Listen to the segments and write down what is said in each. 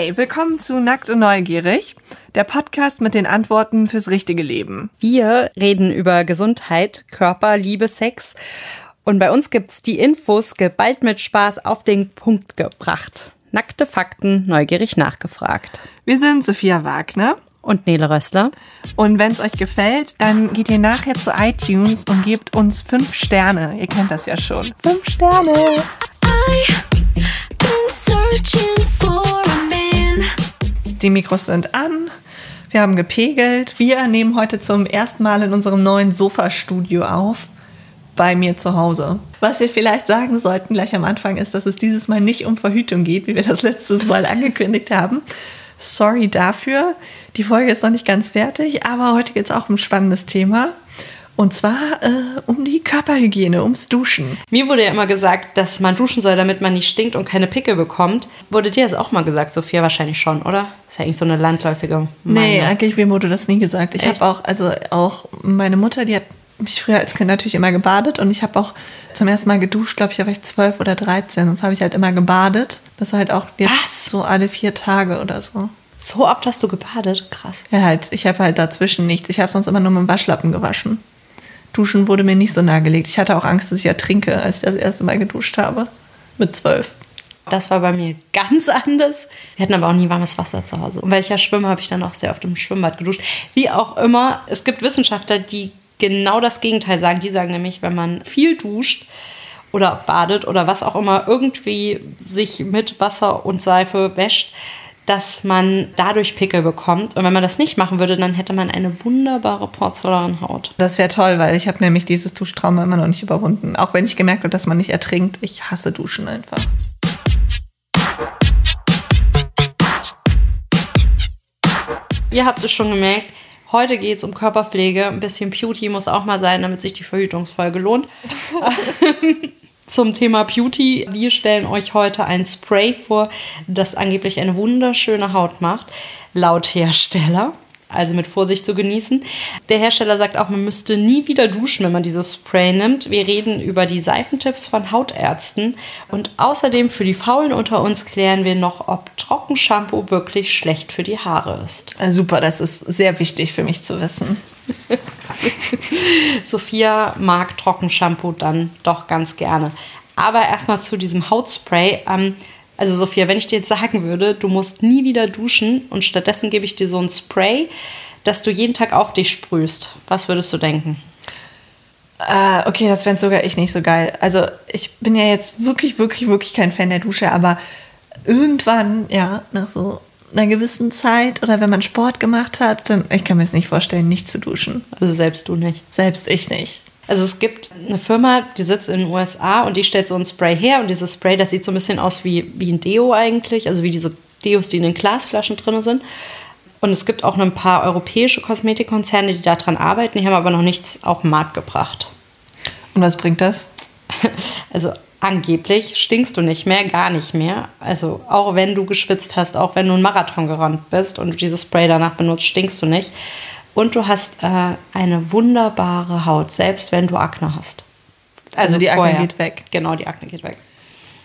Hey, willkommen zu Nackt und Neugierig, der Podcast mit den Antworten fürs richtige Leben. Wir reden über Gesundheit, Körper, Liebe, Sex und bei uns gibt's die Infos geballt mit Spaß auf den Punkt gebracht. Nackte Fakten, neugierig nachgefragt. Wir sind Sophia Wagner Und Nele Rössler. und wenn es euch gefällt, dann geht ihr nachher zu iTunes und gebt uns fünf Sterne. Ihr kennt das ja schon. Fünf Sterne. been searching for. Die Mikros sind an. Wir haben gepegelt. Wir nehmen heute zum ersten Mal in unserem neuen Sofastudio auf. Bei mir zu Hause. Was wir vielleicht sagen sollten gleich am Anfang ist, dass es dieses Mal nicht um Verhütung geht, wie wir das letztes Mal angekündigt haben. Sorry dafür. Die Folge ist noch nicht ganz fertig, aber heute geht es auch um ein spannendes Thema. Und zwar äh, um die Körperhygiene, ums Duschen. Mir wurde ja immer gesagt, dass man duschen soll, damit man nicht stinkt und keine Pickel bekommt. Wurde dir das auch mal gesagt, Sophia? Wahrscheinlich schon, oder? Ist ja eigentlich so eine landläufige Nee, Meinung. eigentlich mir wurde das nie gesagt. Ich habe auch, also auch meine Mutter, die hat mich früher als Kind natürlich immer gebadet und ich habe auch zum ersten Mal geduscht, glaube ich, da war ich zwölf oder dreizehn. Sonst habe ich halt immer gebadet. Das halt auch jetzt Was? so alle vier Tage oder so. So oft hast du gebadet? Krass. Ja, halt, ich habe halt dazwischen nichts. Ich habe sonst immer nur mit dem Waschlappen gewaschen. Duschen wurde mir nicht so nahegelegt. Ich hatte auch Angst, dass ich ertrinke, als ich das erste Mal geduscht habe. Mit zwölf. Das war bei mir ganz anders. Wir hatten aber auch nie warmes Wasser zu Hause. Und weil ich ja schwimme, habe ich dann auch sehr oft im Schwimmbad geduscht. Wie auch immer, es gibt Wissenschaftler, die genau das Gegenteil sagen. Die sagen nämlich, wenn man viel duscht oder badet oder was auch immer, irgendwie sich mit Wasser und Seife wäscht, dass man dadurch Pickel bekommt. Und wenn man das nicht machen würde, dann hätte man eine wunderbare Porzellanhaut. Das wäre toll, weil ich habe nämlich dieses Duschtrauma immer noch nicht überwunden. Auch wenn ich gemerkt habe, dass man nicht ertrinkt. Ich hasse Duschen einfach. Ihr habt es schon gemerkt, heute geht es um Körperpflege. Ein bisschen Beauty muss auch mal sein, damit sich die Verhütungsfolge lohnt. Zum Thema Beauty. Wir stellen euch heute ein Spray vor, das angeblich eine wunderschöne Haut macht, laut Hersteller. Also mit Vorsicht zu genießen. Der Hersteller sagt auch, man müsste nie wieder duschen, wenn man dieses Spray nimmt. Wir reden über die Seifentipps von Hautärzten. Und außerdem für die Faulen unter uns klären wir noch, ob Trockenshampoo wirklich schlecht für die Haare ist. Super, das ist sehr wichtig für mich zu wissen. Sophia mag Trockenshampoo dann doch ganz gerne. Aber erstmal zu diesem Hautspray. Ähm, also Sophia, wenn ich dir jetzt sagen würde, du musst nie wieder duschen und stattdessen gebe ich dir so ein Spray, das du jeden Tag auf dich sprühst, was würdest du denken? Äh, okay, das fände sogar ich nicht so geil. Also ich bin ja jetzt wirklich, wirklich, wirklich kein Fan der Dusche, aber irgendwann, ja, nach so einer gewissen Zeit oder wenn man Sport gemacht hat, dann, ich kann mir es nicht vorstellen, nicht zu duschen. Also selbst du nicht. Selbst ich nicht. Also es gibt eine Firma, die sitzt in den USA und die stellt so ein Spray her und dieses Spray, das sieht so ein bisschen aus wie, wie ein Deo eigentlich, also wie diese Deos, die in den Glasflaschen drin sind. Und es gibt auch ein paar europäische Kosmetikkonzerne, die daran arbeiten, die haben aber noch nichts auf den Markt gebracht. Und was bringt das? Also angeblich stinkst du nicht mehr, gar nicht mehr. Also auch wenn du geschwitzt hast, auch wenn du einen Marathon gerannt bist und du dieses Spray danach benutzt, stinkst du nicht. Und du hast äh, eine wunderbare Haut, selbst wenn du Akne hast. Also die Akne geht weg. Genau, die Akne geht weg.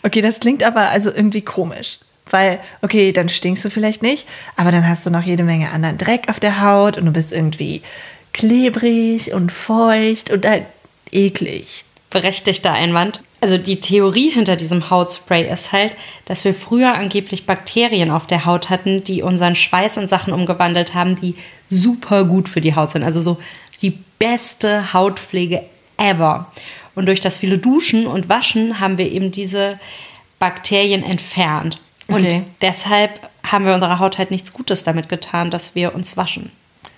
Okay, das klingt aber also irgendwie komisch. Weil, okay, dann stinkst du vielleicht nicht, aber dann hast du noch jede Menge anderen Dreck auf der Haut und du bist irgendwie klebrig und feucht und halt eklig. Berechtigter Einwand. Also die Theorie hinter diesem Hautspray ist halt, dass wir früher angeblich Bakterien auf der Haut hatten, die unseren Schweiß in Sachen umgewandelt haben, die super gut für die Haut sind. Also so die beste Hautpflege ever. Und durch das viele Duschen und Waschen haben wir eben diese Bakterien entfernt. Und Okay. deshalb haben wir unserer Haut halt nichts Gutes damit getan, dass wir uns waschen.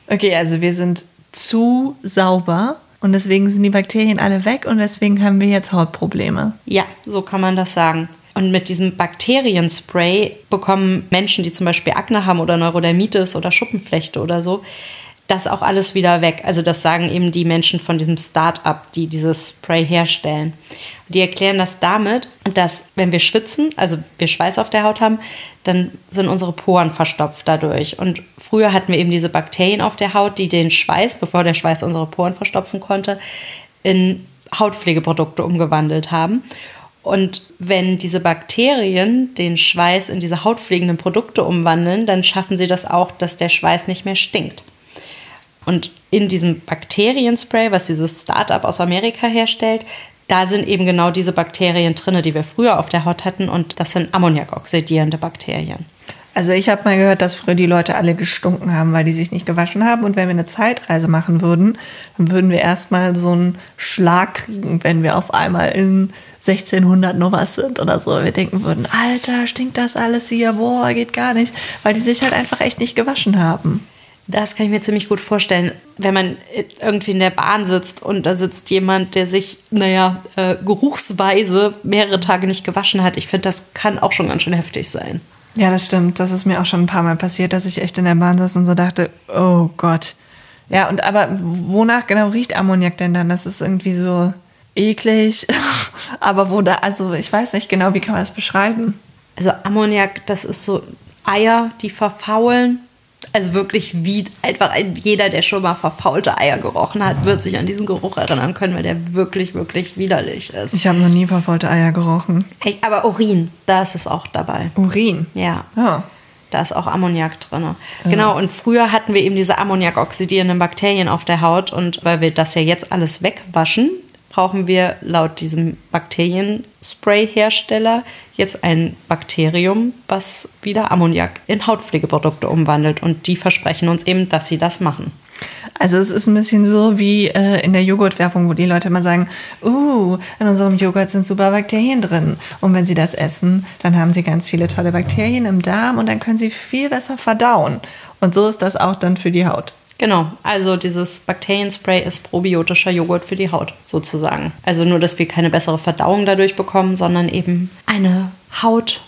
Okay, also wir sind zu sauber und deswegen sind die Bakterien alle weg und deswegen haben wir jetzt Hautprobleme. Ja, so kann man das sagen. Und mit diesem Bakterienspray bekommen Menschen, die zum Beispiel Akne haben oder Neurodermitis oder Schuppenflechte oder so, das auch alles wieder weg. Also das sagen eben die Menschen von diesem Start-up, die dieses Spray herstellen. Die erklären das damit, dass wenn wir schwitzen, also wir Schweiß auf der Haut haben, dann sind unsere Poren verstopft dadurch. Und früher hatten wir eben diese Bakterien auf der Haut, die den Schweiß, bevor der Schweiß unsere Poren verstopfen konnte, in Hautpflegeprodukte umgewandelt haben. Und wenn diese Bakterien den Schweiß in diese hautpflegenden Produkte umwandeln, dann schaffen sie das auch, dass der Schweiß nicht mehr stinkt. Und in diesem Bakterienspray, was dieses Startup aus Amerika herstellt, da sind eben genau diese Bakterien drin, die wir früher auf der Haut hatten. Und das sind ammoniakoxidierende Bakterien. Also ich habe mal gehört, dass früher die Leute alle gestunken haben, weil die sich nicht gewaschen haben. Und wenn wir eine Zeitreise machen würden, dann würden wir erstmal so einen Schlag kriegen, wenn wir auf einmal in 1600 noch was sind oder so. Wir denken würden, Alter, stinkt das alles hier? Boah, geht gar nicht. Weil die sich halt einfach echt nicht gewaschen haben. Das kann ich mir ziemlich gut vorstellen, wenn man irgendwie in der Bahn sitzt und da sitzt jemand, der sich, naja, äh, geruchsweise mehrere Tage nicht gewaschen hat. Ich finde, das kann auch schon ganz schön heftig sein. Ja, das stimmt. Das ist mir auch schon ein paar Mal passiert, dass ich echt in der Bahn saß und so dachte, oh Gott. Ja, und aber wonach genau riecht Ammoniak denn dann? Das ist irgendwie so eklig. aber wo da, also ich weiß nicht genau, wie kann man das beschreiben? Also Ammoniak, das ist so Eier, die verfaulen. Also wirklich wie einfach ein, jeder, der schon mal verfaulte Eier gerochen hat, wird sich an diesen Geruch erinnern können, weil der wirklich, wirklich widerlich ist. Ich habe noch nie verfaulte Eier gerochen. Echt, aber Urin, da ist es auch dabei. Urin. Ja. Ja. Da ist auch Ammoniak drin. Genau, und früher hatten wir eben diese ammoniakoxidierenden Bakterien auf der Haut und weil wir das ja jetzt alles wegwaschen, brauchen wir laut diesem Bakterienspray-Hersteller jetzt ein Bakterium, was wieder Ammoniak in Hautpflegeprodukte umwandelt. Und die versprechen uns eben, dass sie das machen. Also es ist ein bisschen so wie äh, in der Joghurtwerbung, wo die Leute immer sagen, uh, in unserem Joghurt sind super Bakterien drin. Und wenn sie das essen, dann haben sie ganz viele tolle Bakterien im Darm und dann können sie viel besser verdauen. Und so ist das auch dann für die Haut. Genau, also dieses Bakterienspray ist probiotischer Joghurt für die Haut sozusagen. Also nur, dass wir keine bessere Verdauung dadurch bekommen, sondern eben eine Haut,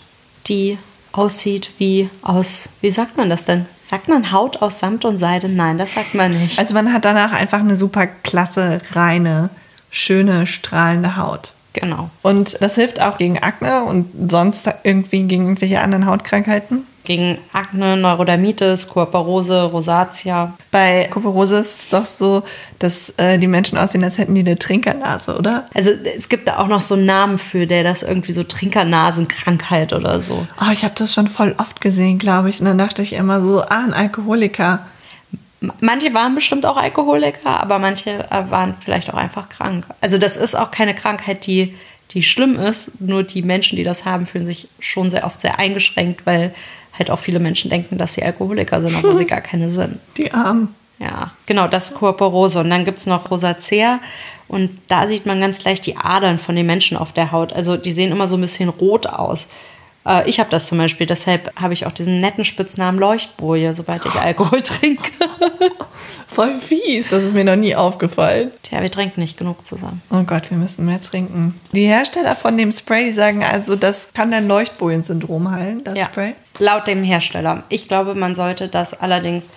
die aussieht wie aus, wie sagt man das denn? Sagt man Haut aus Samt und Seide? Nein, das sagt man nicht. Also man hat danach einfach eine super klasse, reine, schöne, strahlende Haut. Genau. Und das hilft auch gegen Akne und sonst irgendwie gegen irgendwelche anderen Hautkrankheiten. Gegen Akne, Neurodermitis, Kuoperose, Rosatia. Bei Kuperose ist es doch so, dass äh, die Menschen aussehen, als hätten die eine Trinkernase, oder? Also es gibt da auch noch so einen Namen für, der das irgendwie so Trinkernasenkrankheit oder so. Oh, ich habe das schon voll oft gesehen, glaube ich. Und dann dachte ich immer so, ah, ein Alkoholiker. Manche waren bestimmt auch Alkoholiker, aber manche äh, waren vielleicht auch einfach krank. Also das ist auch keine Krankheit, die, die schlimm ist. Nur die Menschen, die das haben, fühlen sich schon sehr oft sehr eingeschränkt, weil halt auch viele Menschen denken, dass sie Alkoholiker sind, obwohl sie gar keine sind. Die Armen. Ja, genau, das ist Kuoperose. Und dann gibt es noch Rosacea. Und da sieht man ganz leicht die Adern von den Menschen auf der Haut. Also die sehen immer so ein bisschen rot aus. Äh, Ich habe das zum Beispiel, deshalb habe ich auch diesen netten Spitznamen Leuchtboje, sobald ich Alkohol trinke. Voll fies, das ist mir noch nie aufgefallen. Tja, wir trinken nicht genug zusammen. Oh Gott, wir müssen mehr trinken. Die Hersteller von dem Spray, die sagen also, das kann dein Leuchtbojen-Syndrom heilen, das Spray. Laut dem Hersteller. Ich glaube, man sollte das allerdings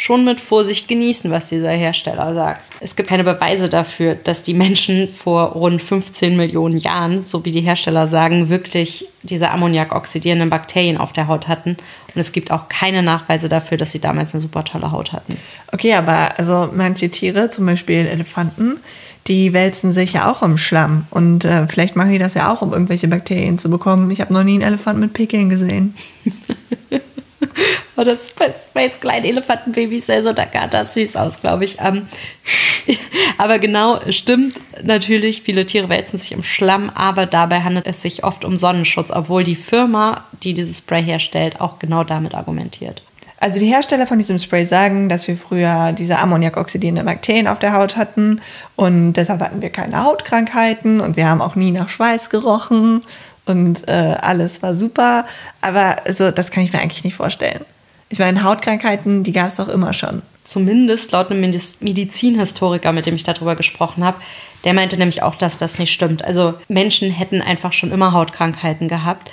schon mit Vorsicht genießen, was dieser Hersteller sagt. Es gibt keine Beweise dafür, dass die Menschen vor rund 15 Millionen Jahren, so wie die Hersteller sagen, wirklich diese ammoniakoxidierenden Bakterien auf der Haut hatten. Und es gibt auch keine Nachweise dafür, dass sie damals eine super tolle Haut hatten. Okay, aber also manche Tiere, zum Beispiel Elefanten, die wälzen sich ja auch im Schlamm. Und äh, vielleicht machen die das ja auch, um irgendwelche Bakterien zu bekommen. Ich habe noch nie einen Elefant mit Pickeln gesehen. Oh, das bei jetzt kleinen Elefantenbabys sehr so, da sah das süß aus, glaube ich. Ähm, aber genau, stimmt natürlich, viele Tiere wälzen sich im Schlamm, aber dabei handelt es sich oft um Sonnenschutz, obwohl die Firma, die dieses Spray herstellt, auch genau damit argumentiert. Also die Hersteller von diesem Spray sagen, dass wir früher diese ammoniakoxidierenden Bakterien auf der Haut hatten und deshalb hatten wir keine Hautkrankheiten und wir haben auch nie nach Schweiß gerochen und äh, alles war super. Aber also, das kann ich mir eigentlich nicht vorstellen. Ich meine, Hautkrankheiten, die gab es doch immer schon. Zumindest laut einem Mediz- Medizinhistoriker, mit dem ich darüber gesprochen habe, der meinte nämlich auch, dass das nicht stimmt. Also Menschen hätten einfach schon immer Hautkrankheiten gehabt.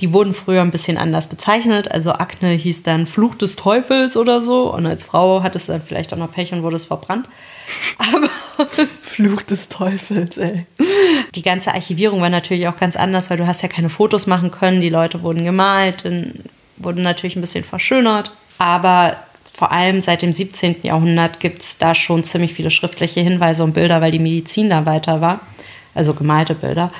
Die wurden früher ein bisschen anders bezeichnet. Also Akne hieß dann Fluch des Teufels oder so. Und als Frau hattest du dann vielleicht auch noch Pech und wurdest verbrannt. Aber Fluch des Teufels, ey. die ganze Archivierung war natürlich auch ganz anders, weil du hast ja keine Fotos machen können. Die Leute wurden gemalt, dann wurden natürlich ein bisschen verschönert. Aber vor allem seit dem 17. Jahrhundert gibt es da schon ziemlich viele schriftliche Hinweise und Bilder, weil die Medizin da weiter war. Also gemalte Bilder.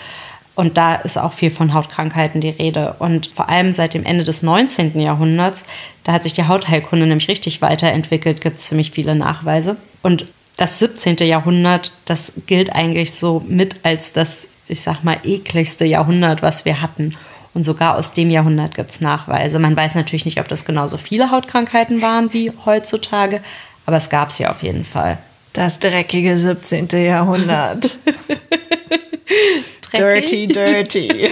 Und da ist auch viel von Hautkrankheiten die Rede. Und vor allem seit dem Ende des 19. Jahrhunderts, da hat sich die Hautheilkunde nämlich richtig weiterentwickelt, gibt es ziemlich viele Nachweise. Und das 17. Jahrhundert, das gilt eigentlich so mit als das, ich sag mal, ekligste Jahrhundert, was wir hatten. Und sogar aus dem Jahrhundert gibt es Nachweise. Man weiß natürlich nicht, ob das genauso viele Hautkrankheiten waren wie heutzutage, aber es gab sie auf jeden Fall. Das dreckige 17. Jahrhundert. dirty, dirty.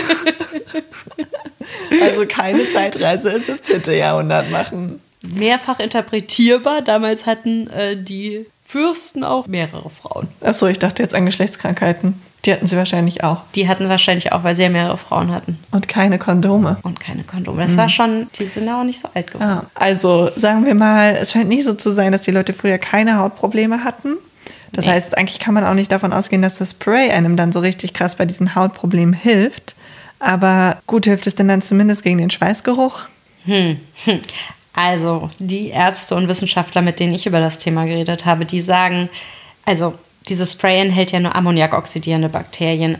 also keine Zeitreise ins 17. Jahrhundert machen. Mehrfach interpretierbar. Damals hatten äh, die Fürsten auch mehrere Frauen. Achso, ich dachte jetzt an Geschlechtskrankheiten. Die hatten sie wahrscheinlich auch. Die hatten wahrscheinlich auch, weil sie ja mehrere Frauen hatten. Und keine Kondome. Und keine Kondome. Das war schon, die sind auch nicht so alt geworden. Ja, also sagen wir mal, es scheint nicht so zu sein, dass die Leute früher keine Hautprobleme hatten. Das Nee. heißt, eigentlich kann man auch nicht davon ausgehen, dass das Spray einem dann so richtig krass bei diesen Hautproblemen hilft. Aber gut hilft es denn dann zumindest gegen den Schweißgeruch? Also, die Ärzte und Wissenschaftler, mit denen ich über das Thema geredet habe, die sagen, also dieses Spray enthält ja nur ammoniakoxidierende Bakterien,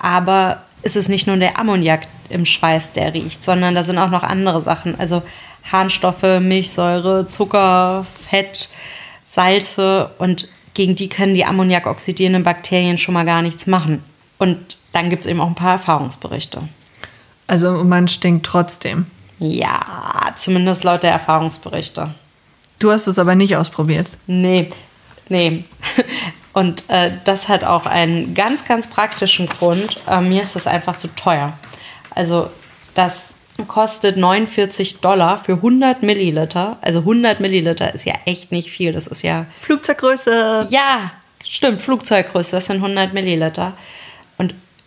aber es ist nicht nur der Ammoniak im Schweiß, der riecht, sondern da sind auch noch andere Sachen, also Harnstoffe, Milchsäure, Zucker, Fett, Salze und gegen die können die ammoniakoxidierenden Bakterien schon mal gar nichts machen. Und dann gibt es eben auch ein paar Erfahrungsberichte. Also man stinkt trotzdem. Ja, zumindest laut der Erfahrungsberichte. Du hast es aber nicht ausprobiert. Nee, nee. Und äh, das hat auch einen ganz, ganz praktischen Grund. Äh, mir ist das einfach zu teuer. Also das kostet 49 Dollar für 100 Milliliter. Also 100 Milliliter ist ja echt nicht viel. Das ist ja Flugzeuggröße. ja, stimmt, Flugzeuggröße, das sind 100 Milliliter.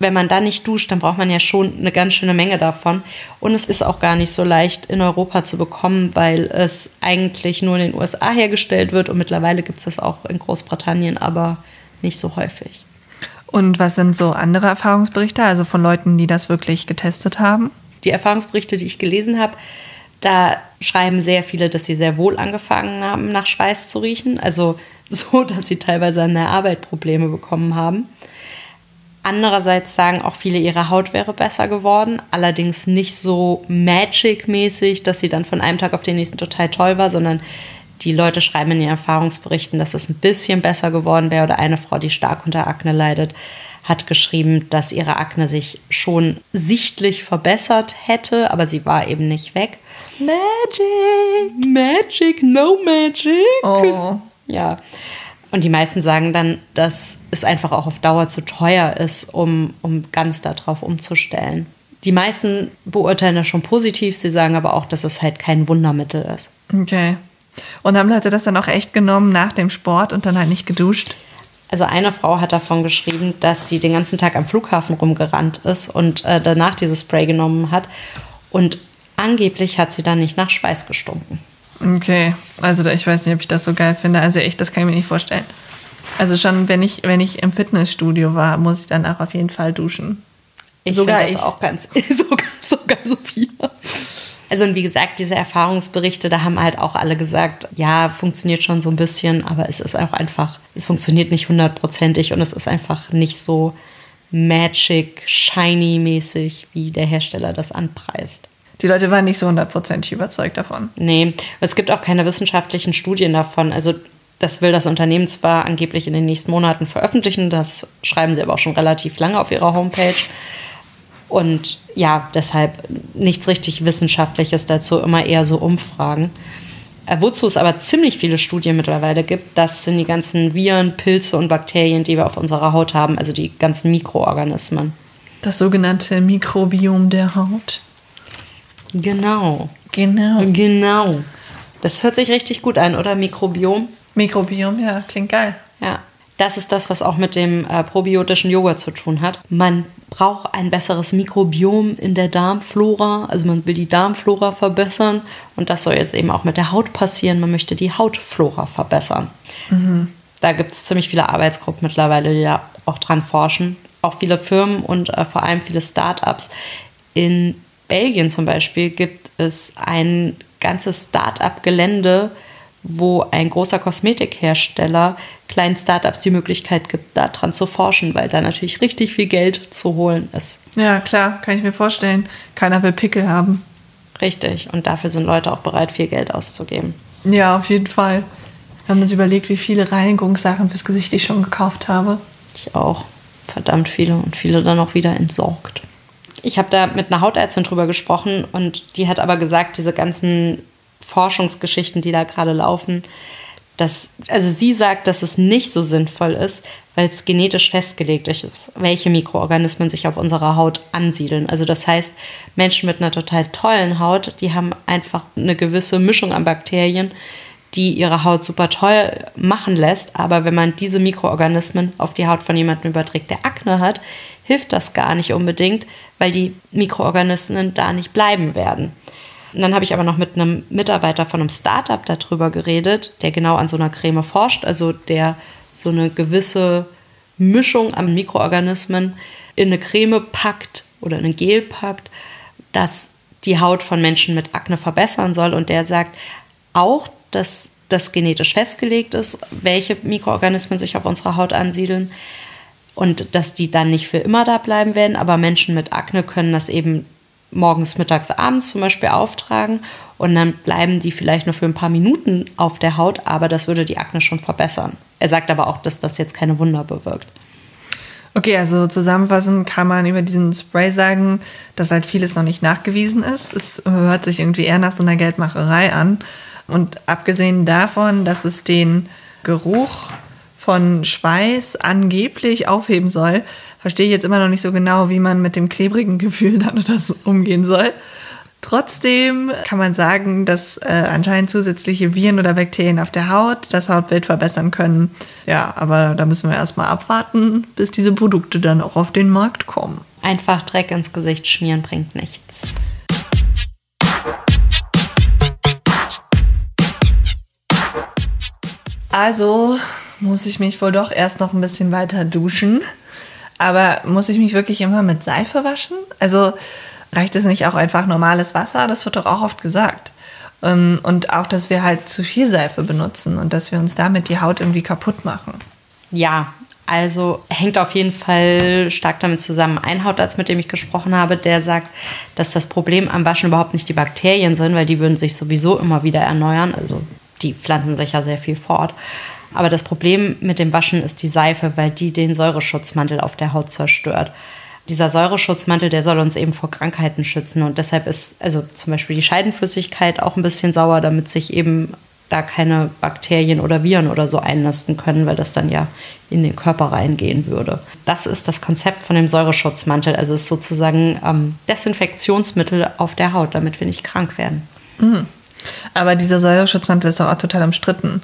Wenn man da nicht duscht, dann braucht man ja schon eine ganz schöne Menge davon. Und es ist auch gar nicht so leicht in Europa zu bekommen, weil es eigentlich nur in den USA hergestellt wird und mittlerweile gibt es das auch in Großbritannien, aber nicht so häufig. Und was sind so andere Erfahrungsberichte, also von Leuten, die das wirklich getestet haben? Die Erfahrungsberichte, die ich gelesen habe, da schreiben sehr viele, dass sie sehr wohl angefangen haben, nach Schweiß zu riechen. Also so, dass sie teilweise an der Arbeit Probleme bekommen haben. Andererseits sagen auch viele, ihre Haut wäre besser geworden, allerdings nicht so Magic-mäßig, dass sie dann von einem Tag auf den nächsten total toll war, sondern die Leute schreiben in ihren Erfahrungsberichten, dass es ein bisschen besser geworden wäre. Oder eine Frau, die stark unter Akne leidet, hat geschrieben, dass ihre Akne sich schon sichtlich verbessert hätte, aber sie war eben nicht weg. Magic! Magic, no magic! Oh. Ja. Und die meisten sagen dann, dass es einfach auch auf Dauer zu teuer ist, um, um ganz darauf umzustellen. Die meisten beurteilen das schon positiv, sie sagen aber auch, dass es halt kein Wundermittel ist. Okay. Und haben Leute das dann auch echt genommen nach dem Sport und dann halt nicht geduscht? Also eine Frau hat davon geschrieben, dass sie den ganzen Tag am Flughafen rumgerannt ist und äh, danach dieses Spray genommen hat. Und angeblich hat sie dann nicht nach Schweiß gestunken. Okay, also ich weiß nicht, ob ich das so geil finde. Also echt, das kann ich mir nicht vorstellen. Also schon, wenn ich, wenn ich im Fitnessstudio war, muss ich danach auf jeden Fall duschen. Ich Sogar das ich. auch ganz, sogar, sogar so viel. Also und wie gesagt, diese Erfahrungsberichte, da haben halt auch alle gesagt, ja, funktioniert schon so ein bisschen, aber es ist auch einfach, es funktioniert nicht hundertprozentig und es ist einfach nicht so magic, shiny mäßig, wie der Hersteller das anpreist. Die Leute waren nicht so hundertprozentig überzeugt davon. Nee, es gibt auch keine wissenschaftlichen Studien davon. Also das will das Unternehmen zwar angeblich in den nächsten Monaten veröffentlichen, das schreiben sie aber auch schon relativ lange auf ihrer Homepage. Und ja, deshalb nichts richtig Wissenschaftliches dazu, immer eher so Umfragen. Äh, wozu es aber ziemlich viele Studien mittlerweile gibt, das sind die ganzen Viren, Pilze und Bakterien, die wir auf unserer Haut haben, also die ganzen Mikroorganismen. Das sogenannte Mikrobiom der Haut. Genau, Genau. genau. Das hört sich richtig gut an, oder? Mikrobiom. Mikrobiom, ja, klingt geil. Ja, das ist das, was auch mit dem äh, probiotischen Joghurt zu tun hat. Man braucht ein besseres Mikrobiom in der Darmflora, also man will die Darmflora verbessern und das soll jetzt eben auch mit der Haut passieren. Man möchte die Hautflora verbessern. Da gibt es ziemlich viele Arbeitsgruppen mittlerweile, die da auch dran forschen. Auch viele Firmen und äh, vor allem viele Start-ups. In Belgien zum Beispiel gibt es ein ganzes Start-up-Gelände, wo ein großer Kosmetikhersteller kleinen Startups die Möglichkeit gibt, daran zu forschen, weil da natürlich richtig viel Geld zu holen ist. Ja, klar, kann ich mir vorstellen. Keiner will Pickel haben. Richtig. Und dafür sind Leute auch bereit, viel Geld auszugeben. Ja, auf jeden Fall. Wir haben uns überlegt, wie viele Reinigungssachen fürs Gesicht ich schon gekauft habe. Ich auch. Verdammt viele und viele dann auch wieder entsorgt. Ich habe da mit einer Hautärztin drüber gesprochen und die hat aber gesagt, diese ganzen Forschungsgeschichten, die da gerade laufen, dass, also sie sagt, dass es nicht so sinnvoll ist, weil es genetisch festgelegt ist, welche Mikroorganismen sich auf unserer Haut ansiedeln. Also das heißt, Menschen mit einer total tollen Haut, die haben einfach eine gewisse Mischung an Bakterien, die ihre Haut super toll machen lässt. Aber wenn man diese Mikroorganismen auf die Haut von jemandem überträgt, der Akne hat, hilft das gar nicht unbedingt, weil die Mikroorganismen da nicht bleiben werden. Und dann habe ich aber noch mit einem Mitarbeiter von einem Startup darüber geredet, der genau an so einer Creme forscht, also der so eine gewisse Mischung an Mikroorganismen in eine Creme packt oder in ein Gel packt, das die Haut von Menschen mit Akne verbessern soll. Und der sagt auch, dass das genetisch festgelegt ist, welche Mikroorganismen sich auf unserer Haut ansiedeln und dass die dann nicht für immer da bleiben werden. Aber Menschen mit Akne können das eben morgens, mittags, abends zum Beispiel auftragen und dann bleiben die vielleicht nur für ein paar Minuten auf der Haut, aber das würde die Akne schon verbessern. Er sagt aber auch, dass das jetzt keine Wunder bewirkt. Okay, also zusammenfassend kann man über diesen Spray sagen, dass halt vieles noch nicht nachgewiesen ist. Es hört sich irgendwie eher nach so einer Geldmacherei an. Und abgesehen davon, dass es den Geruch von Schweiß angeblich aufheben soll, verstehe ich jetzt immer noch nicht so genau, wie man mit dem klebrigen Gefühl dann oder so umgehen soll. Trotzdem kann man sagen, dass äh, anscheinend zusätzliche Viren oder Bakterien auf der Haut das Hautbild verbessern können. Ja, aber da müssen wir erstmal abwarten, bis diese Produkte dann auch auf den Markt kommen. Einfach Dreck ins Gesicht schmieren bringt nichts. Also muss ich mich wohl doch erst noch ein bisschen weiter duschen. Aber muss ich mich wirklich immer mit Seife waschen? Also reicht es nicht auch einfach normales Wasser? Das wird doch auch oft gesagt. Ähm, Und auch, dass wir halt zu viel Seife benutzen und dass wir uns damit die Haut irgendwie kaputt machen. Ja, also hängt auf jeden Fall stark damit zusammen. Ein Hautarzt, mit dem ich gesprochen habe, der sagt, dass das Problem am Waschen überhaupt nicht die Bakterien sind, weil die würden sich sowieso immer wieder erneuern. Also die pflanzen sich ja sehr viel fort. Aber das Problem mit dem Waschen ist die Seife, weil die den Säureschutzmantel auf der Haut zerstört. Dieser Säureschutzmantel, der soll uns eben vor Krankheiten schützen. Und deshalb ist also zum Beispiel die Scheidenflüssigkeit auch ein bisschen sauer, damit sich eben da keine Bakterien oder Viren oder so einnisten können, weil das dann ja in den Körper reingehen würde. Das ist das Konzept von dem Säureschutzmantel. Also es ist sozusagen ähm, Desinfektionsmittel auf der Haut, damit wir nicht krank werden. Aber dieser Säureschutzmantel ist auch total umstritten.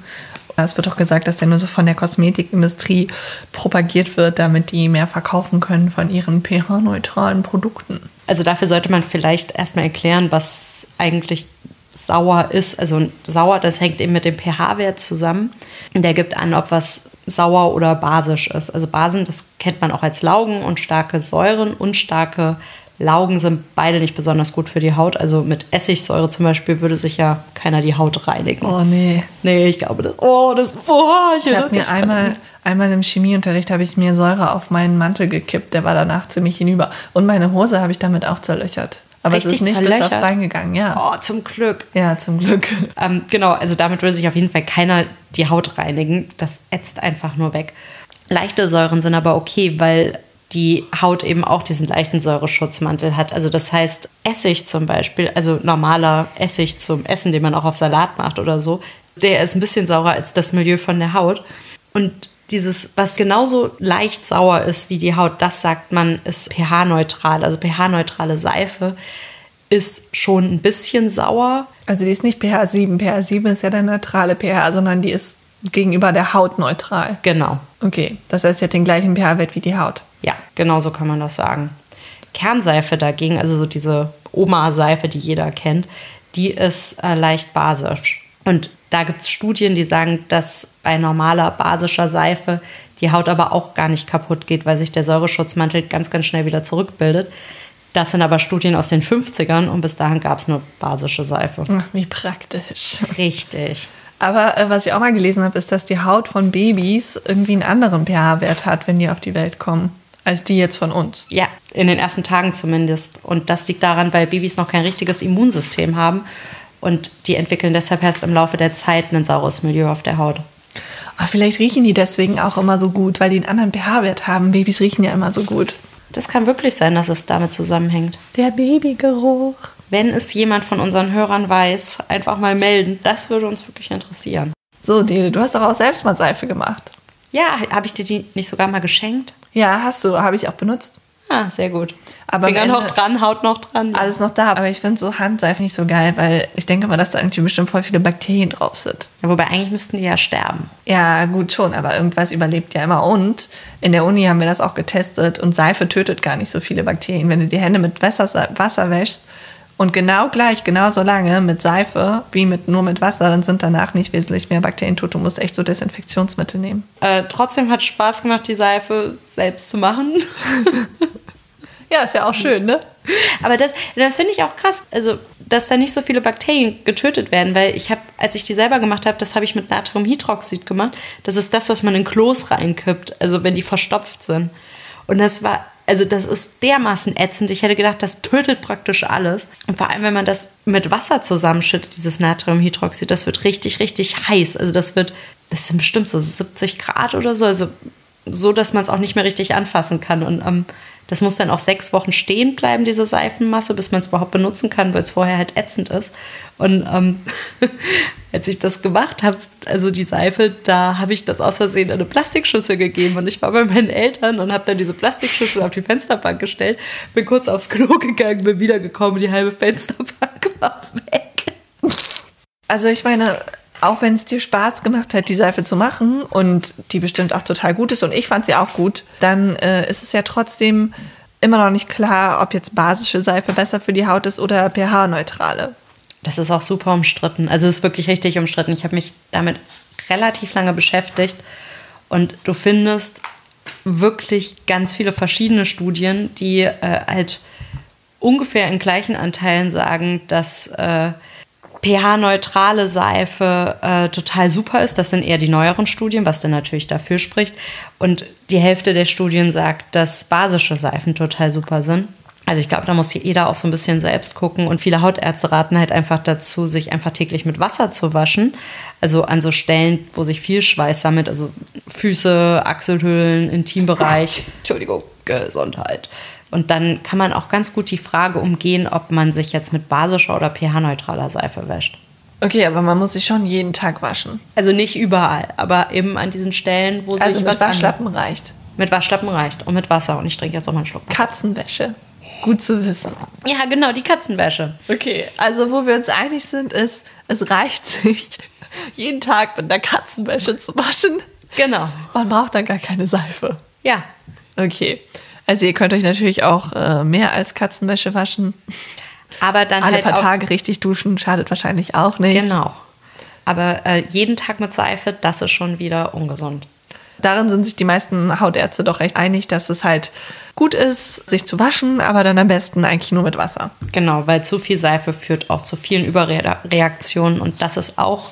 Es wird doch gesagt, dass der nur so von der Kosmetikindustrie propagiert wird, damit die mehr verkaufen können von ihren pH-neutralen Produkten. Also dafür sollte man vielleicht erstmal erklären, was eigentlich sauer ist. Also sauer, das hängt eben mit dem pH-Wert zusammen. Der gibt an, ob was sauer oder basisch ist. Also Basen, das kennt man auch als Laugen und starke Säuren und starke Laugen sind beide nicht besonders gut für die Haut. Also mit Essigsäure zum Beispiel würde sich ja keiner die Haut reinigen. Oh nee. Nee, ich glaube, das. Oh, das. Oh, Ich habe mir einmal, einmal im Chemieunterricht habe ich mir Säure auf meinen Mantel gekippt. Der war danach ziemlich hinüber. Und meine Hose habe ich damit auch zerlöchert. Aber es Richtig ist nicht bis zerlöchert? aufs Bein gegangen, ja. Oh, zum Glück. Ja, zum Glück. Ähm, genau, also damit würde sich auf jeden Fall keiner die Haut reinigen. Das ätzt einfach nur weg. Leichte Säuren sind aber okay, weil die Haut eben auch diesen leichten Säureschutzmantel hat. Also das heißt, Essig zum Beispiel, also normaler Essig zum Essen, den man auch auf Salat macht oder so, der ist ein bisschen saurer als das Milieu von der Haut. Und dieses, was genauso leicht sauer ist wie die Haut, das sagt man, ist pH-neutral. Also pH-neutrale Seife ist schon ein bisschen sauer, Also die ist nicht pH 7. pH 7 ist ja der neutrale pH, sondern die ist gegenüber der Haut neutral. Genau. Okay, das heißt, sie hat den gleichen pH-Wert wie die Haut. Ja, genau so kann man das sagen. Kernseife dagegen, also so diese Oma-Seife, die jeder kennt, die ist äh, leicht basisch. Und da gibt es Studien, die sagen, dass bei normaler basischer Seife die Haut aber auch gar nicht kaputt geht, weil sich der Säureschutzmantel ganz, ganz schnell wieder zurückbildet. Das sind aber Studien aus den 50ern und bis dahin gab es nur basische Seife. Ach, wie praktisch. Richtig. Aber äh, was ich auch mal gelesen habe, ist, dass die Haut von Babys irgendwie einen anderen pH-Wert hat, wenn die auf die Welt kommen. Als die jetzt von uns. Ja, in den ersten Tagen zumindest. Und das liegt daran, weil Babys noch kein richtiges Immunsystem haben. Und die entwickeln deshalb erst im Laufe der Zeit ein saures Milieu auf der Haut. Aber vielleicht riechen die deswegen auch immer so gut, weil die einen anderen pH-Wert haben. Babys riechen ja immer so gut. Das kann wirklich sein, dass es damit zusammenhängt. Der Babygeruch. Wenn es jemand von unseren Hörern weiß, einfach mal melden. Das würde uns wirklich interessieren. So, Dele, du hast doch auch selbst mal Seife gemacht. Ja, habe ich dir die nicht sogar mal geschenkt? Ja, hast du, habe ich auch benutzt. Ah, sehr gut. Aber Finger noch dran, Haut noch dran. Alles noch da, aber ich finde so Handseife nicht so geil, weil ich denke mal, dass da irgendwie bestimmt voll viele Bakterien drauf sind. Ja, wobei eigentlich müssten die ja sterben. Ja, gut schon, aber irgendwas überlebt ja immer. Und in der Uni haben wir das auch getestet und Seife tötet gar nicht so viele Bakterien. Wenn du die Hände mit Wasser, Wasser wäschst und genau gleich, genauso lange mit Seife wie mit, nur mit Wasser, dann sind danach nicht wesentlich mehr Bakterien tot. Du musst echt so Desinfektionsmittel nehmen. Äh, trotzdem hat Spaß gemacht, die Seife selbst zu machen. Ja, ist ja auch schön, ne? Aber das, das finde ich auch krass, also dass da nicht so viele Bakterien getötet werden, weil ich habe, als ich die selber gemacht habe, das habe ich mit Natriumhydroxid gemacht. Das ist das, was man in Klos reinkippt, also wenn die verstopft sind. Und das war, also das ist dermaßen ätzend. Ich hätte gedacht, das tötet praktisch alles. Und vor allem, wenn man das mit Wasser zusammenschüttet, dieses Natriumhydroxid, das wird richtig, richtig heiß. Also das wird, das sind bestimmt so 70 Grad oder so, also so, dass man es auch nicht mehr richtig anfassen kann. Und ähm, das muss dann auch sechs Wochen stehen bleiben, diese Seifenmasse, bis man es überhaupt benutzen kann, weil es vorher halt ätzend ist. Und ähm, als ich das gemacht habe, also die Seife, da habe ich das aus Versehen in eine Plastikschüssel gegeben. Und ich war bei meinen Eltern und habe dann diese Plastikschüssel auf die Fensterbank gestellt, bin kurz aufs Klo gegangen, bin wiedergekommen, die halbe Fensterbank war weg. Also ich meine, auch wenn es dir Spaß gemacht hat, die Seife zu machen und die bestimmt auch total gut ist und ich fand sie auch gut, dann äh, ist es ja trotzdem immer noch nicht klar, ob jetzt basische Seife besser für die Haut ist oder pH-neutrale. Das ist auch super umstritten. Also es ist wirklich richtig umstritten. Ich habe mich damit relativ lange beschäftigt und du findest wirklich ganz viele verschiedene Studien, die äh, halt ungefähr in gleichen Anteilen sagen, dass äh, pH-neutrale Seife äh, total super ist. Das sind eher die neueren Studien, was dann natürlich dafür spricht. Und die Hälfte der Studien sagt, dass basische Seifen total super sind. Also ich glaube, da muss jeder auch so ein bisschen selbst gucken. Und viele Hautärzte raten halt einfach dazu, sich einfach täglich mit Wasser zu waschen. Also an so Stellen, wo sich viel Schweiß sammelt, also Füße, Achselhöhlen, Intimbereich. Entschuldigung, Gesundheit. Und dann kann man auch ganz gut die Frage umgehen, ob man sich jetzt mit basischer oder pH-neutraler Seife wäscht. Okay, aber man muss sich schon jeden Tag waschen. Also nicht überall, aber eben an diesen Stellen, wo Also sich mit was an- Waschlappen reicht. Mit Waschlappen reicht und mit Wasser. Und ich trinke jetzt auch mal einen Schluck. Katzenwäsche. Gut zu wissen. Ja, genau, die Katzenwäsche. Okay, also wo wir uns einig sind, ist, es reicht sich, jeden Tag mit der Katzenwäsche zu waschen. Genau. Man braucht dann gar keine Seife. Ja, Okay. Also ihr könnt euch natürlich auch äh, mehr als Katzenwäsche waschen. aber dann Alle halt paar Tage richtig duschen schadet wahrscheinlich auch nicht. Genau. Aber äh, jeden Tag mit Seife, das ist schon wieder ungesund. Darin sind sich die meisten Hautärzte doch recht einig, dass es halt gut ist, sich zu waschen, aber dann am besten eigentlich nur mit Wasser. Genau, weil zu viel Seife führt auch zu vielen Überreaktionen und das ist auch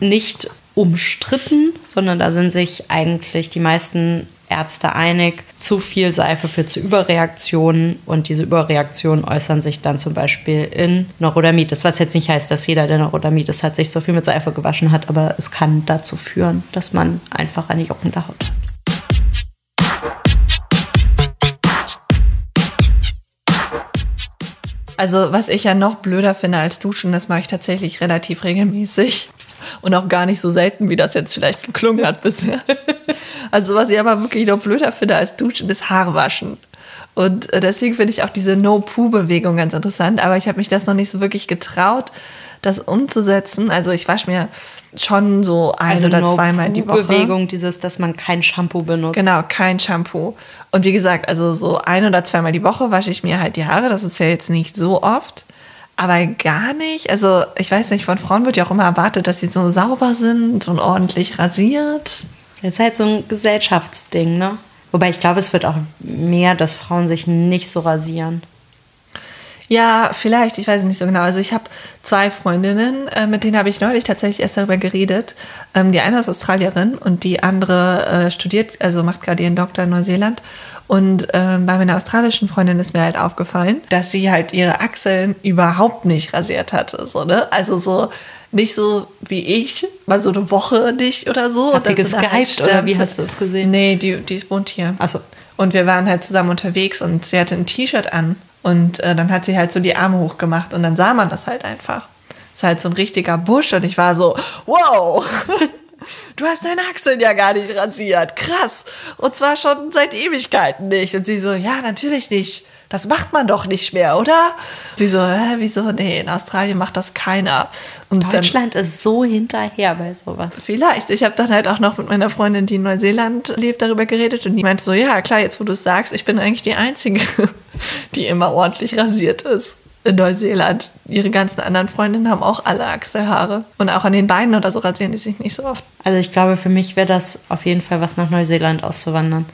nicht umstritten, sondern da sind sich eigentlich die meisten Ärzte einig, zu viel Seife führt zu Überreaktionen und diese Überreaktionen äußern sich dann zum Beispiel in Neurodermitis, was jetzt nicht heißt, dass jeder, der Neurodermitis hat, sich so viel mit Seife gewaschen hat, aber es kann dazu führen, dass man einfach eine juckende Haut hat. Also was ich ja noch blöder finde als Duschen, das mache ich tatsächlich relativ regelmäßig und auch gar nicht so selten, wie das jetzt vielleicht geklungen hat bisher. Also was ich aber wirklich noch blöder finde als Duschen, ist Haarwaschen. Und äh, deswegen finde ich auch diese No-Poo-Bewegung ganz interessant, aber ich habe mich das noch nicht so wirklich getraut, das umzusetzen. Also ich wasche mir schon so ein oder zweimal die Woche. Also Bewegung, dieses, dass man kein Shampoo benutzt. Genau, kein Shampoo. Und wie gesagt, also so ein oder zweimal die Woche wasche ich mir halt die Haare. Das ist ja jetzt nicht so oft. Aber gar nicht. Also ich weiß nicht, von Frauen wird ja auch immer erwartet, dass sie so sauber sind und ordentlich rasiert. Das ist halt so ein Gesellschaftsding, ne? Wobei ich glaube, es wird auch mehr, dass Frauen sich nicht so rasieren. Ja, vielleicht, ich weiß nicht so genau. Also ich habe zwei Freundinnen, äh, mit denen habe ich neulich tatsächlich erst darüber geredet. Ähm, die eine ist Australierin und die andere äh, studiert, also macht gerade ihren Doktor in Neuseeland. Und ähm, bei meiner australischen Freundin ist mir halt aufgefallen, dass sie halt ihre Achseln überhaupt nicht rasiert hatte. So, ne? Also so nicht so wie ich, mal so eine Woche nicht oder so. Habt ihr Und dann so eine geskypt oder wie hast du es gesehen? Nee, die, die wohnt hier. Achso. Und wir waren halt zusammen unterwegs und sie hatte ein T-Shirt an. Und äh, dann hat sie halt so die Arme hochgemacht und dann sah man das halt einfach. Das ist halt so ein richtiger Busch und ich war so, wow, du hast deine Achseln ja gar nicht rasiert. Krass. Und zwar schon seit Ewigkeiten nicht. Und sie so, ja, natürlich nicht. Das macht man doch nicht mehr, oder? Sie so, hä, wieso? Nee, in Australien macht das keiner. Und dann, Deutschland ist so hinterher bei sowas. Vielleicht. Ich habe dann halt auch noch mit meiner Freundin, die in Neuseeland lebt, darüber geredet und die meinte so, ja klar, jetzt wo du es sagst, ich bin eigentlich die Einzige, die immer ordentlich rasiert ist in Neuseeland. Ihre ganzen anderen Freundinnen haben auch alle Achselhaare. Und auch an den Beinen oder so rasieren die sich nicht so oft. Also ich glaube, für mich wäre das auf jeden Fall was nach Neuseeland auszuwandern.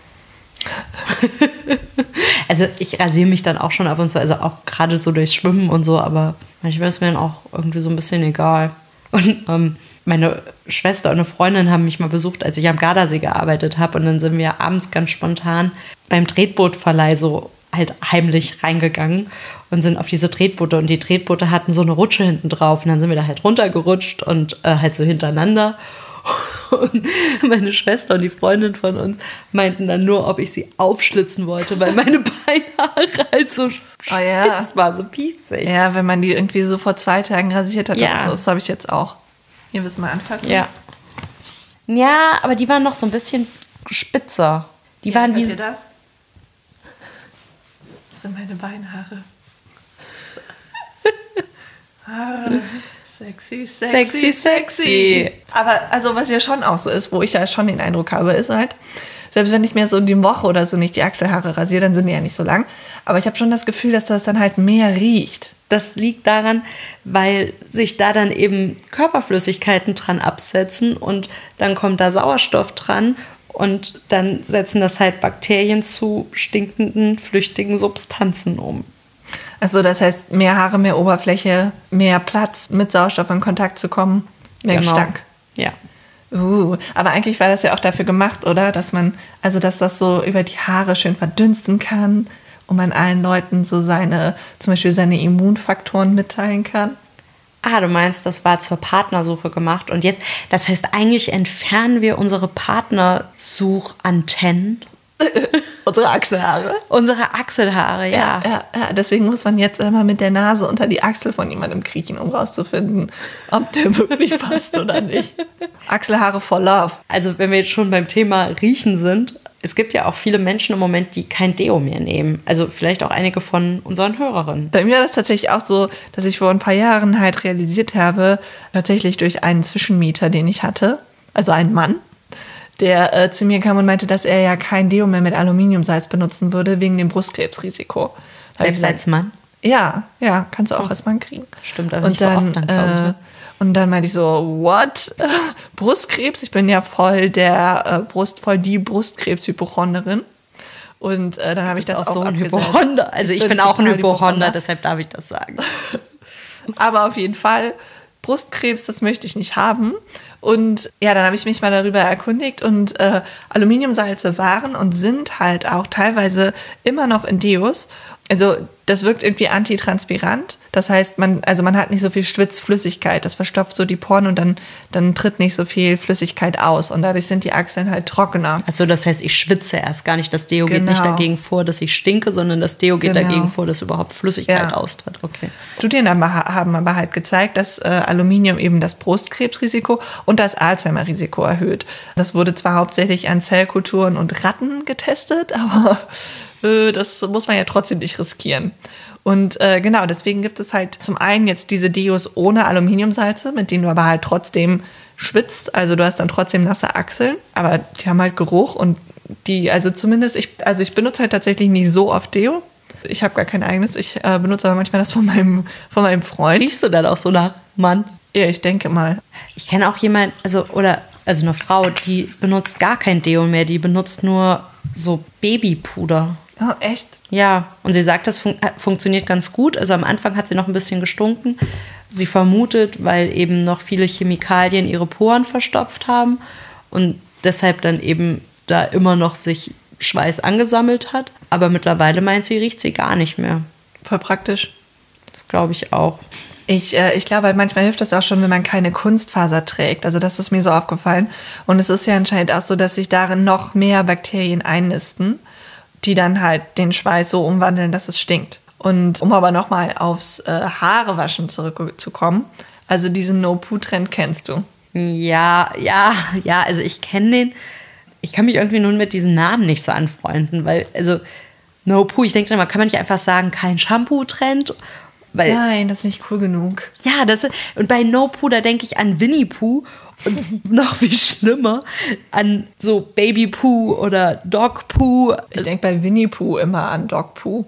also ich rasiere mich dann auch schon ab und zu, also auch gerade so durchs Schwimmen und so, aber manchmal ist mir dann auch irgendwie so ein bisschen egal. Und ähm, meine Schwester und eine Freundin haben mich mal besucht, als ich am Gardasee gearbeitet habe. Und dann sind wir abends ganz spontan beim Tretbootverleih so halt heimlich reingegangen und sind auf diese Tretboote. Und die Tretboote hatten so eine Rutsche hinten drauf. Und dann sind wir da halt runtergerutscht und äh, halt so hintereinander und meine Schwester und die Freundin von uns meinten dann nur, ob ich sie aufschlitzen wollte, weil meine Beinhaare halt so spitz Oh ja. waren, so piesig. Ja, wenn man die irgendwie so vor zwei Tagen rasiert hat, Ja. so, das habe ich jetzt auch. Hier willst du mal anfassen? Ja. Ja, aber die waren noch so ein bisschen spitzer. Die waren wie ihr das? Das sind meine Beinhaare. Haare. Sexy, Sexy, sexy. Aber also was ja schon auch so ist, wo ich ja schon den Eindruck habe, ist halt, selbst wenn ich mir so die Woche oder so nicht die Achselhaare rasiere, dann sind die ja nicht so lang. Aber ich habe schon das Gefühl, dass das dann halt mehr riecht. Das liegt daran, weil sich da dann eben Körperflüssigkeiten dran absetzen und dann kommt da Sauerstoff dran und dann setzen das halt Bakterien zu stinkenden, flüchtigen Substanzen um. Also das heißt, mehr Haare, mehr Oberfläche, mehr Platz, mit Sauerstoff in Kontakt zu kommen, mehr Gestank. Ja. Uh, aber eigentlich war das ja auch dafür gemacht, oder? Dass man, also dass das so über die Haare schön verdünsten kann und man allen Leuten so seine, zum Beispiel seine Immunfaktoren mitteilen kann. Ah, du meinst, das war zur Partnersuche gemacht und jetzt, das heißt, eigentlich entfernen wir unsere Partnersuchantennen, Unsere Achselhaare. unsere Achselhaare, ja. ja, ja. Deswegen muss man jetzt immer mit der Nase unter die Achsel von jemandem kriechen, um rauszufinden, ob der wirklich passt oder nicht. Achselhaare for love. Also, wenn wir jetzt schon beim Thema Riechen sind, es gibt ja auch viele Menschen im Moment, die kein Deo mehr nehmen. Also vielleicht auch einige von unseren Hörerinnen. Bei mir war das tatsächlich auch so, dass ich vor ein paar Jahren halt realisiert habe, tatsächlich durch einen Zwischenmieter, den ich hatte, also einen Mann, der äh, zu mir kam und meinte, dass er ja kein Deo mehr mit Aluminiumsalz benutzen würde, wegen dem Brustkrebsrisiko. Selbst gesagt, als Mann. Ja, ja, kannst du auch als Mann kriegen. Stimmt, aber und nicht so dann, oft dann, ich, ne? äh, Und dann meinte ich so, what? Brustkrebs? Ich bin ja voll der äh, Brust, voll die Brustkrebshypochonderin. Und äh, dann habe ich das auch auch, so ein. Hypochonder. Also ich bin auch ein Hypochonder, deshalb darf ich das sagen. Aber auf jeden Fall, Brustkrebs, das möchte ich nicht haben. Und ja, dann habe ich mich mal darüber erkundigt und äh, Aluminiumsalze waren und sind halt auch teilweise immer noch in Deos. Also das wirkt irgendwie antitranspirant. Das heißt, man, also man hat nicht so viel Schwitzflüssigkeit. Das verstopft so die Poren und dann, dann tritt nicht so viel Flüssigkeit aus. Und dadurch sind die Achseln halt trockener. Also das heißt, ich schwitze erst gar nicht. Das Deo geht nicht Genau. dagegen vor, dass ich stinke, sondern das Deo geht Genau. dagegen vor, dass überhaupt Flüssigkeit Ja. austritt. Okay. Studien haben aber halt gezeigt, dass äh, Aluminium eben das Brustkrebsrisiko und das Alzheimer-Risiko erhöht. Das wurde zwar hauptsächlich an Zellkulturen und Ratten getestet, aber äh, das muss man ja trotzdem nicht riskieren. Und äh, genau, deswegen gibt es halt zum einen jetzt diese Deos ohne Aluminiumsalze, mit denen du aber halt trotzdem schwitzt. Also du hast dann trotzdem nasse Achseln, aber die haben halt Geruch und die, also zumindest, ich, also ich benutze halt tatsächlich nicht so oft Deo. Ich habe gar kein eigenes. Ich äh, benutze aber manchmal das von meinem, von meinem Freund. Riechst du dann auch so nach Mann? Ja, ich denke mal. Ich kenne auch jemanden, also, oder, also eine Frau, die benutzt gar kein Deo mehr, die benutzt nur so Babypuder. Oh, echt? Ja, und sie sagt, das fun äh, funktioniert ganz gut. Also am Anfang hat sie noch ein bisschen gestunken. Sie vermutet, weil eben noch viele Chemikalien ihre Poren verstopft haben und deshalb dann eben da immer noch sich Schweiß angesammelt hat. Aber mittlerweile meint sie, riecht sie gar nicht mehr. Voll praktisch. Das glaube ich auch. Ich, äh, ich glaube, halt manchmal hilft das auch schon, wenn man keine Kunstfaser trägt. Also das ist mir so aufgefallen. Und es ist ja anscheinend auch so, dass sich darin noch mehr Bakterien einnisten, die dann halt den Schweiß so umwandeln, dass es stinkt. Und um aber nochmal aufs äh, Haarewaschen zurückzukommen, also diesen No-Poo-Trend kennst du. Ja, ja, ja, also ich kenne den. Ich kann mich irgendwie nun mit diesen Namen nicht so anfreunden, weil, also, No Poo, ich denke immer, kann man nicht einfach sagen, kein Shampoo-Trend? Weil, Nein, das ist nicht cool genug. ja, das und bei No Poo, da denke ich an Winnie Pooh und noch viel schlimmer an so Baby Pooh oder Dog Pooh. Ich denke bei Winnie Pooh immer an Dog Pooh.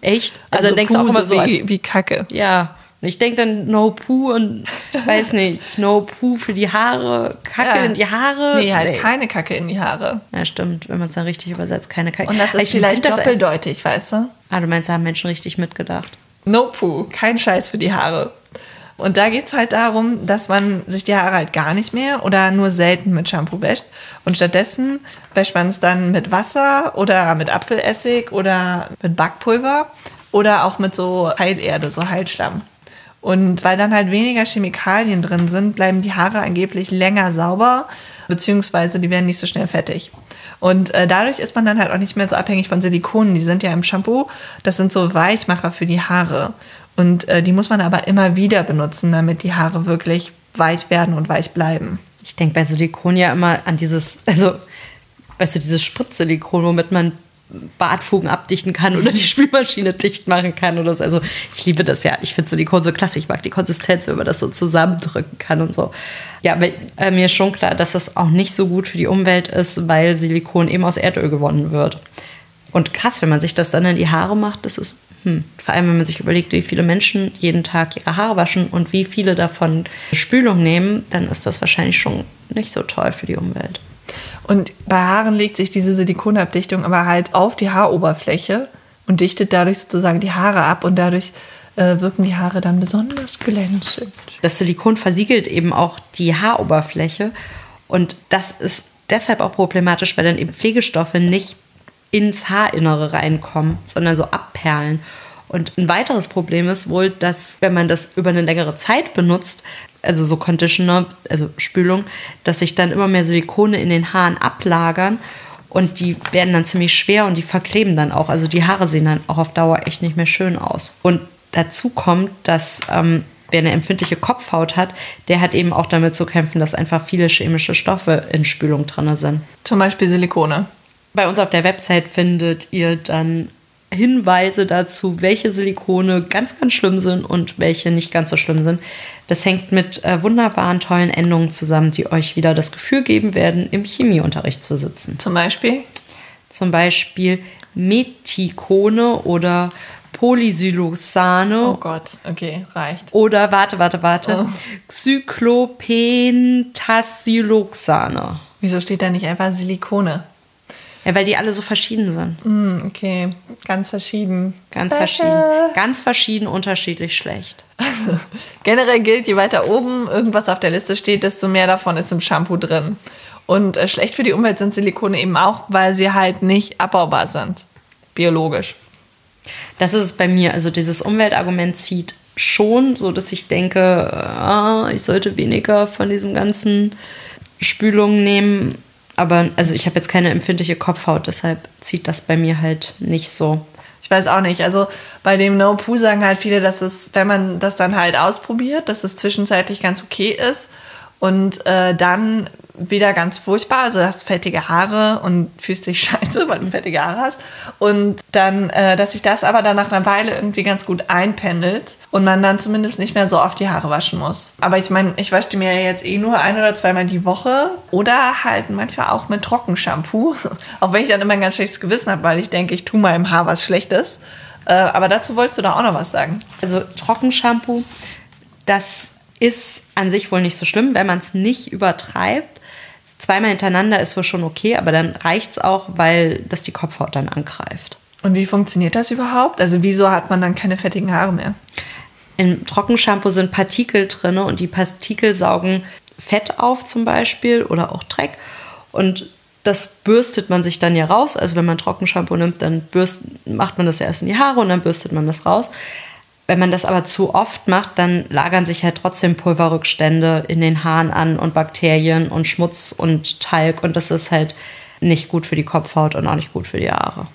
Echt? Also, dann denkst du auch immer so, wie, an, wie Kacke. ja. Ich denke dann No Poo und weiß nicht, No Poo für die Haare, Kacke Ja. in die Haare. Nee, halt keine Kacke in die Haare. Ja, stimmt, wenn man es dann richtig übersetzt, keine Kacke. Und das ist ich vielleicht doppeldeutig, weißt du? Ah, du meinst, da haben Menschen richtig mitgedacht. No Poo, kein Scheiß für die Haare. Und da geht es halt darum, dass man sich die Haare halt gar nicht mehr oder nur selten mit Shampoo wäscht. Und stattdessen wäscht man es dann mit Wasser oder mit Apfelessig oder mit Backpulver oder auch mit so Heilerde, so Heilschlamm. Und weil dann halt weniger Chemikalien drin sind, bleiben die Haare angeblich länger sauber, beziehungsweise die werden nicht so schnell fettig. Und äh, dadurch ist man dann halt auch nicht mehr so abhängig von Silikonen. Die sind ja im Shampoo, das sind so Weichmacher für die Haare. Und äh, die muss man aber immer wieder benutzen, damit die Haare wirklich weich werden und weich bleiben. Ich denke bei Silikon ja immer an dieses, also, weißt du, dieses Spritzsilikon, womit man Bartfugen abdichten kann oder die Spülmaschine dicht machen kann oder so. Also ich liebe das ja. Ich finde Silikon so klasse. Ich mag die Konsistenz, wenn man das so zusammendrücken kann und so. Ja, aber äh, mir ist schon klar, dass das auch nicht so gut für die Umwelt ist, weil Silikon eben aus Erdöl gewonnen wird. Und krass, wenn man sich das dann in die Haare macht, das ist, hm, vor allem wenn man sich überlegt, wie viele Menschen jeden Tag ihre Haare waschen und wie viele davon Spülung nehmen, dann ist das wahrscheinlich schon nicht so toll für die Umwelt. Und bei Haaren legt sich diese Silikonabdichtung aber halt auf die Haaroberfläche und dichtet dadurch sozusagen die Haare ab und dadurch äh, wirken die Haare dann besonders glänzend. Das Silikon versiegelt eben auch die Haaroberfläche und das ist deshalb auch problematisch, weil dann eben Pflegestoffe nicht ins Haarinnere reinkommen, sondern so abperlen. Und ein weiteres Problem ist wohl, dass wenn man das über eine längere Zeit benutzt, also so Conditioner, also Spülung, dass sich dann immer mehr Silikone in den Haaren ablagern und die werden dann ziemlich schwer und die verkleben dann auch. Also die Haare sehen dann auch auf Dauer echt nicht mehr schön aus. Und dazu kommt, dass ähm, wer eine empfindliche Kopfhaut hat, der hat eben auch damit zu kämpfen, dass einfach viele chemische Stoffe in Spülung drin sind. Zum Beispiel Silikone. Bei uns auf der Website findet ihr dann Hinweise dazu, welche Silikone ganz, ganz schlimm sind und welche nicht ganz so schlimm sind. Das hängt mit äh, wunderbaren, tollen Endungen zusammen, die euch wieder das Gefühl geben werden, im Chemieunterricht zu sitzen. Zum Beispiel. Zum Beispiel Methikone oder Polysylosane Oh Gott, okay, reicht. oder, warte, warte, warte, Cyclopentasiloxane. Wieso steht da nicht einfach Silikone? Ja, weil die alle so verschieden sind. Hm, okay, ganz verschieden. Ganz Special. verschieden. Ganz verschieden, unterschiedlich schlecht. Generell gilt, je weiter oben irgendwas auf der Liste steht, desto mehr davon ist im Shampoo drin. Und äh, schlecht für die Umwelt sind Silikone eben auch, weil sie halt nicht abbaubar sind. Biologisch. Das ist es bei mir. Also dieses Umweltargument zieht schon, so dass ich denke, ah, ich sollte weniger von diesem ganzen Spülungen nehmen. Aber also ich habe jetzt keine empfindliche Kopfhaut, deshalb zieht das bei mir halt nicht so. Ich weiß auch nicht. Also bei dem No Poo sagen halt viele, dass es, wenn man das dann halt ausprobiert, dass es zwischenzeitlich ganz okay ist und äh, dann wieder ganz furchtbar. Also du hast fettige Haare und fühlst dich scheiße, weil du fettige Haare hast. Und dann, äh, dass sich das aber dann nach einer Weile irgendwie ganz gut einpendelt und man dann zumindest nicht mehr so oft die Haare waschen muss. Aber ich meine, ich wasche die mir ja jetzt eh nur ein oder zweimal die Woche oder halt manchmal auch mit Trockenshampoo. Auch wenn ich dann immer ein ganz schlechtes Gewissen habe, weil ich denke, ich tue meinem Haar was Schlechtes. Äh, aber dazu wolltest du da auch noch was sagen. Also Trockenshampoo, das ist an sich wohl nicht so schlimm, wenn man es nicht übertreibt. Zweimal hintereinander ist wohl schon okay, aber dann reicht es auch, weil das die Kopfhaut dann angreift. Und wie funktioniert das überhaupt? Also wieso hat man dann keine fettigen Haare mehr? Im Trockenshampoo sind Partikel drin und die Partikel saugen Fett auf zum Beispiel oder auch Dreck. Und das bürstet man sich dann ja raus. Also wenn man Trockenshampoo nimmt, dann bürst, macht man das erst in die Haare und dann bürstet man das raus. Wenn man das aber zu oft macht, dann lagern sich halt trotzdem Pulverrückstände in den Haaren an und Bakterien und Schmutz und Talg. Und das ist halt nicht gut für die Kopfhaut und auch nicht gut für die Haare.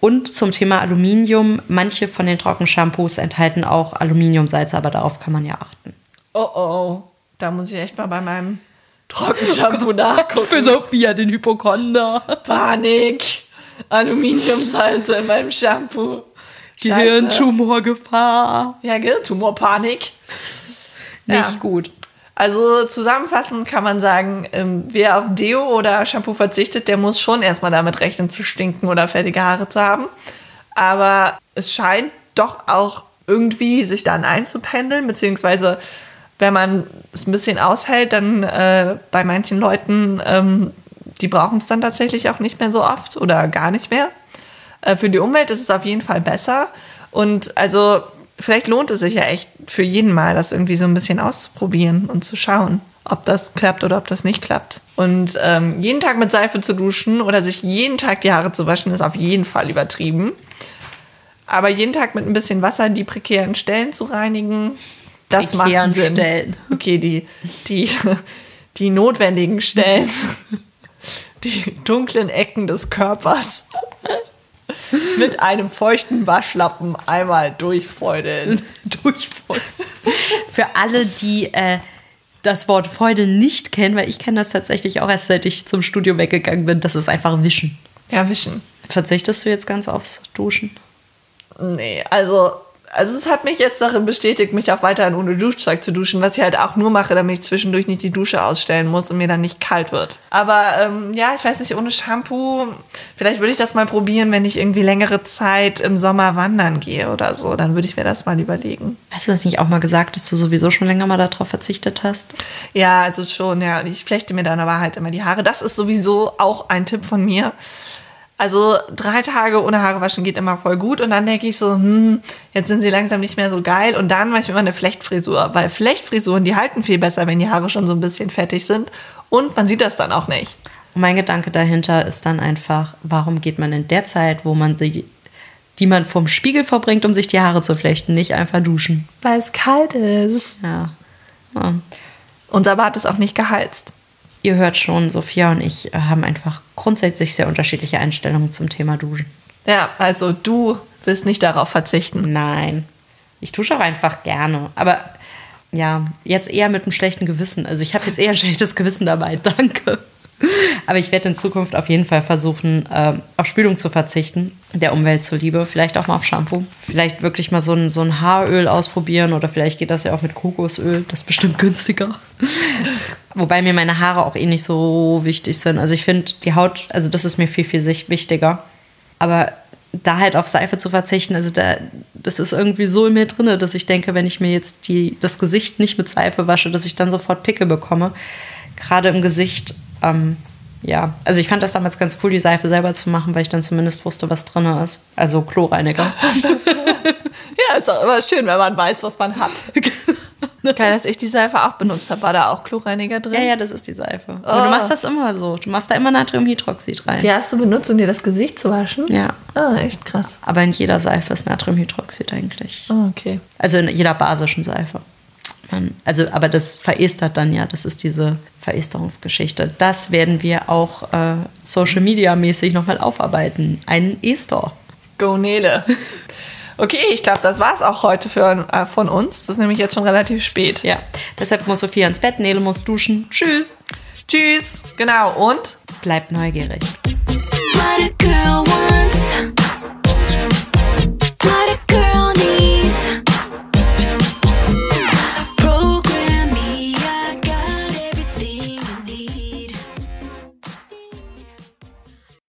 Und zum Thema Aluminium, manche von den Trockenshampoos enthalten auch Aluminiumsalze, aber darauf kann man ja achten. Oh oh, da muss ich echt mal bei meinem Trockenshampoo nachgucken. Für Sophia, den Hypochonder. Panik. Aluminiumsalze in meinem Shampoo. Gehirntumorgefahr. Ja, Gehirntumorpanik. Nicht Ja. gut. Also zusammenfassend kann man sagen, ähm, wer auf Deo oder Shampoo verzichtet, der muss schon erstmal damit rechnen zu stinken oder fettige Haare zu haben. Aber es scheint doch auch irgendwie sich dann einzupendeln, beziehungsweise wenn man es ein bisschen aushält, dann äh, bei manchen Leuten, ähm, die brauchen es dann tatsächlich auch nicht mehr so oft oder gar nicht mehr. Äh, für die Umwelt ist es auf jeden Fall besser. Und also vielleicht lohnt es sich ja echt für jeden mal, das irgendwie so ein bisschen auszuprobieren und zu schauen, ob das klappt oder ob das nicht klappt. Und ähm, jeden Tag mit Seife zu duschen oder sich jeden Tag die Haare zu waschen, ist auf jeden Fall übertrieben. Aber jeden Tag mit ein bisschen Wasser die prekären Stellen zu reinigen, das Prekären macht Sinn. Stellen. Okay, die, die, die notwendigen Stellen, die dunklen Ecken des Körpers mit einem feuchten Waschlappen einmal durchfeudeln. Durchfeudeln. Für alle, die äh, das Wort Feudeln nicht kennen, weil ich kenne das tatsächlich auch erst seit ich zum Studio weggegangen bin, das ist einfach Wischen. Ja, wischen. Verzichtest du jetzt ganz aufs Duschen? Nee, also, also es hat mich jetzt darin bestätigt, mich auch weiterhin ohne Duschzeug zu duschen, was ich halt auch nur mache, damit ich zwischendurch nicht die Dusche ausstellen muss und mir dann nicht kalt wird. Aber ähm, ja, ich weiß nicht, ohne Shampoo, vielleicht würde ich das mal probieren, wenn ich irgendwie längere Zeit im Sommer wandern gehe oder so. Dann würde ich mir das mal überlegen. Hast du das nicht auch mal gesagt, dass du sowieso schon länger mal darauf verzichtet hast? Ja, also schon, ja. Ich flechte mir dann aber halt immer die Haare. Das ist sowieso auch ein Tipp von mir. Also drei Tage ohne Haare waschen geht immer voll gut. Und dann denke ich so, hm, jetzt sind sie langsam nicht mehr so geil. Und dann mache ich mir immer eine Flechtfrisur. Weil Flechtfrisuren, die halten viel besser, wenn die Haare schon so ein bisschen fettig sind. Und man sieht das dann auch nicht. Und mein Gedanke dahinter ist dann einfach, warum geht man in der Zeit, wo man die, die man vom Spiegel verbringt, um sich die Haare zu flechten, nicht einfach duschen? Weil es kalt ist. Ja. ja. Unser Bad ist auch nicht geheizt. Ihr hört schon, Sophia und ich äh, haben einfach grundsätzlich sehr unterschiedliche Einstellungen zum Thema Duschen. Ja, also du willst nicht darauf verzichten. Nein. Ich dusche auch einfach gerne. Aber ja, jetzt eher mit einem schlechten Gewissen. Also ich habe jetzt eher ein schlechtes Gewissen dabei. Danke. Aber ich werde in Zukunft auf jeden Fall versuchen, äh, auf Spülung zu verzichten, der Umwelt zuliebe. Vielleicht auch mal auf Shampoo. Vielleicht wirklich mal so ein, so ein Haaröl ausprobieren oder vielleicht geht das ja auch mit Kokosöl. Das ist bestimmt günstiger. Wobei mir meine Haare auch eh nicht so wichtig sind. Also ich finde die Haut, also das ist mir viel, viel wichtiger. Aber da halt auf Seife zu verzichten, also da, das ist irgendwie so in mir drin, dass ich denke, wenn ich mir jetzt die, das Gesicht nicht mit Seife wasche, dass ich dann sofort Pickel bekomme. Gerade im Gesicht, ähm, ja. Also ich fand das damals ganz cool, die Seife selber zu machen, weil ich dann zumindest wusste, was drin ist. Also Chlorreiniger. Ja, ist auch immer schön, wenn man weiß, was man hat. Geil, dass ich die Seife auch benutzt habe. War da auch Chlorreiniger drin? ja, ja, das ist die Seife. Aber du Oh. machst das immer so. Du machst da immer Natriumhydroxid rein. Die hast du benutzt, um dir das Gesicht zu waschen? Ja. Ah, echt krass. Aber in jeder Seife ist Natriumhydroxid eigentlich. Ah, okay. Also in jeder basischen Seife. Man- Also, aber das verestert dann ja, das ist diese Veresterungsgeschichte. Das werden wir auch äh, Social Media mäßig nochmal aufarbeiten. Ein Ester. Go Nele. Okay, ich glaube, das war's auch heute für, äh, von uns. Das ist nämlich jetzt schon relativ spät. Ja, deshalb muss Sophia ins Bett, Nele muss duschen. Tschüss. Tschüss. Genau. Und Bleibt neugierig. What a girl wants.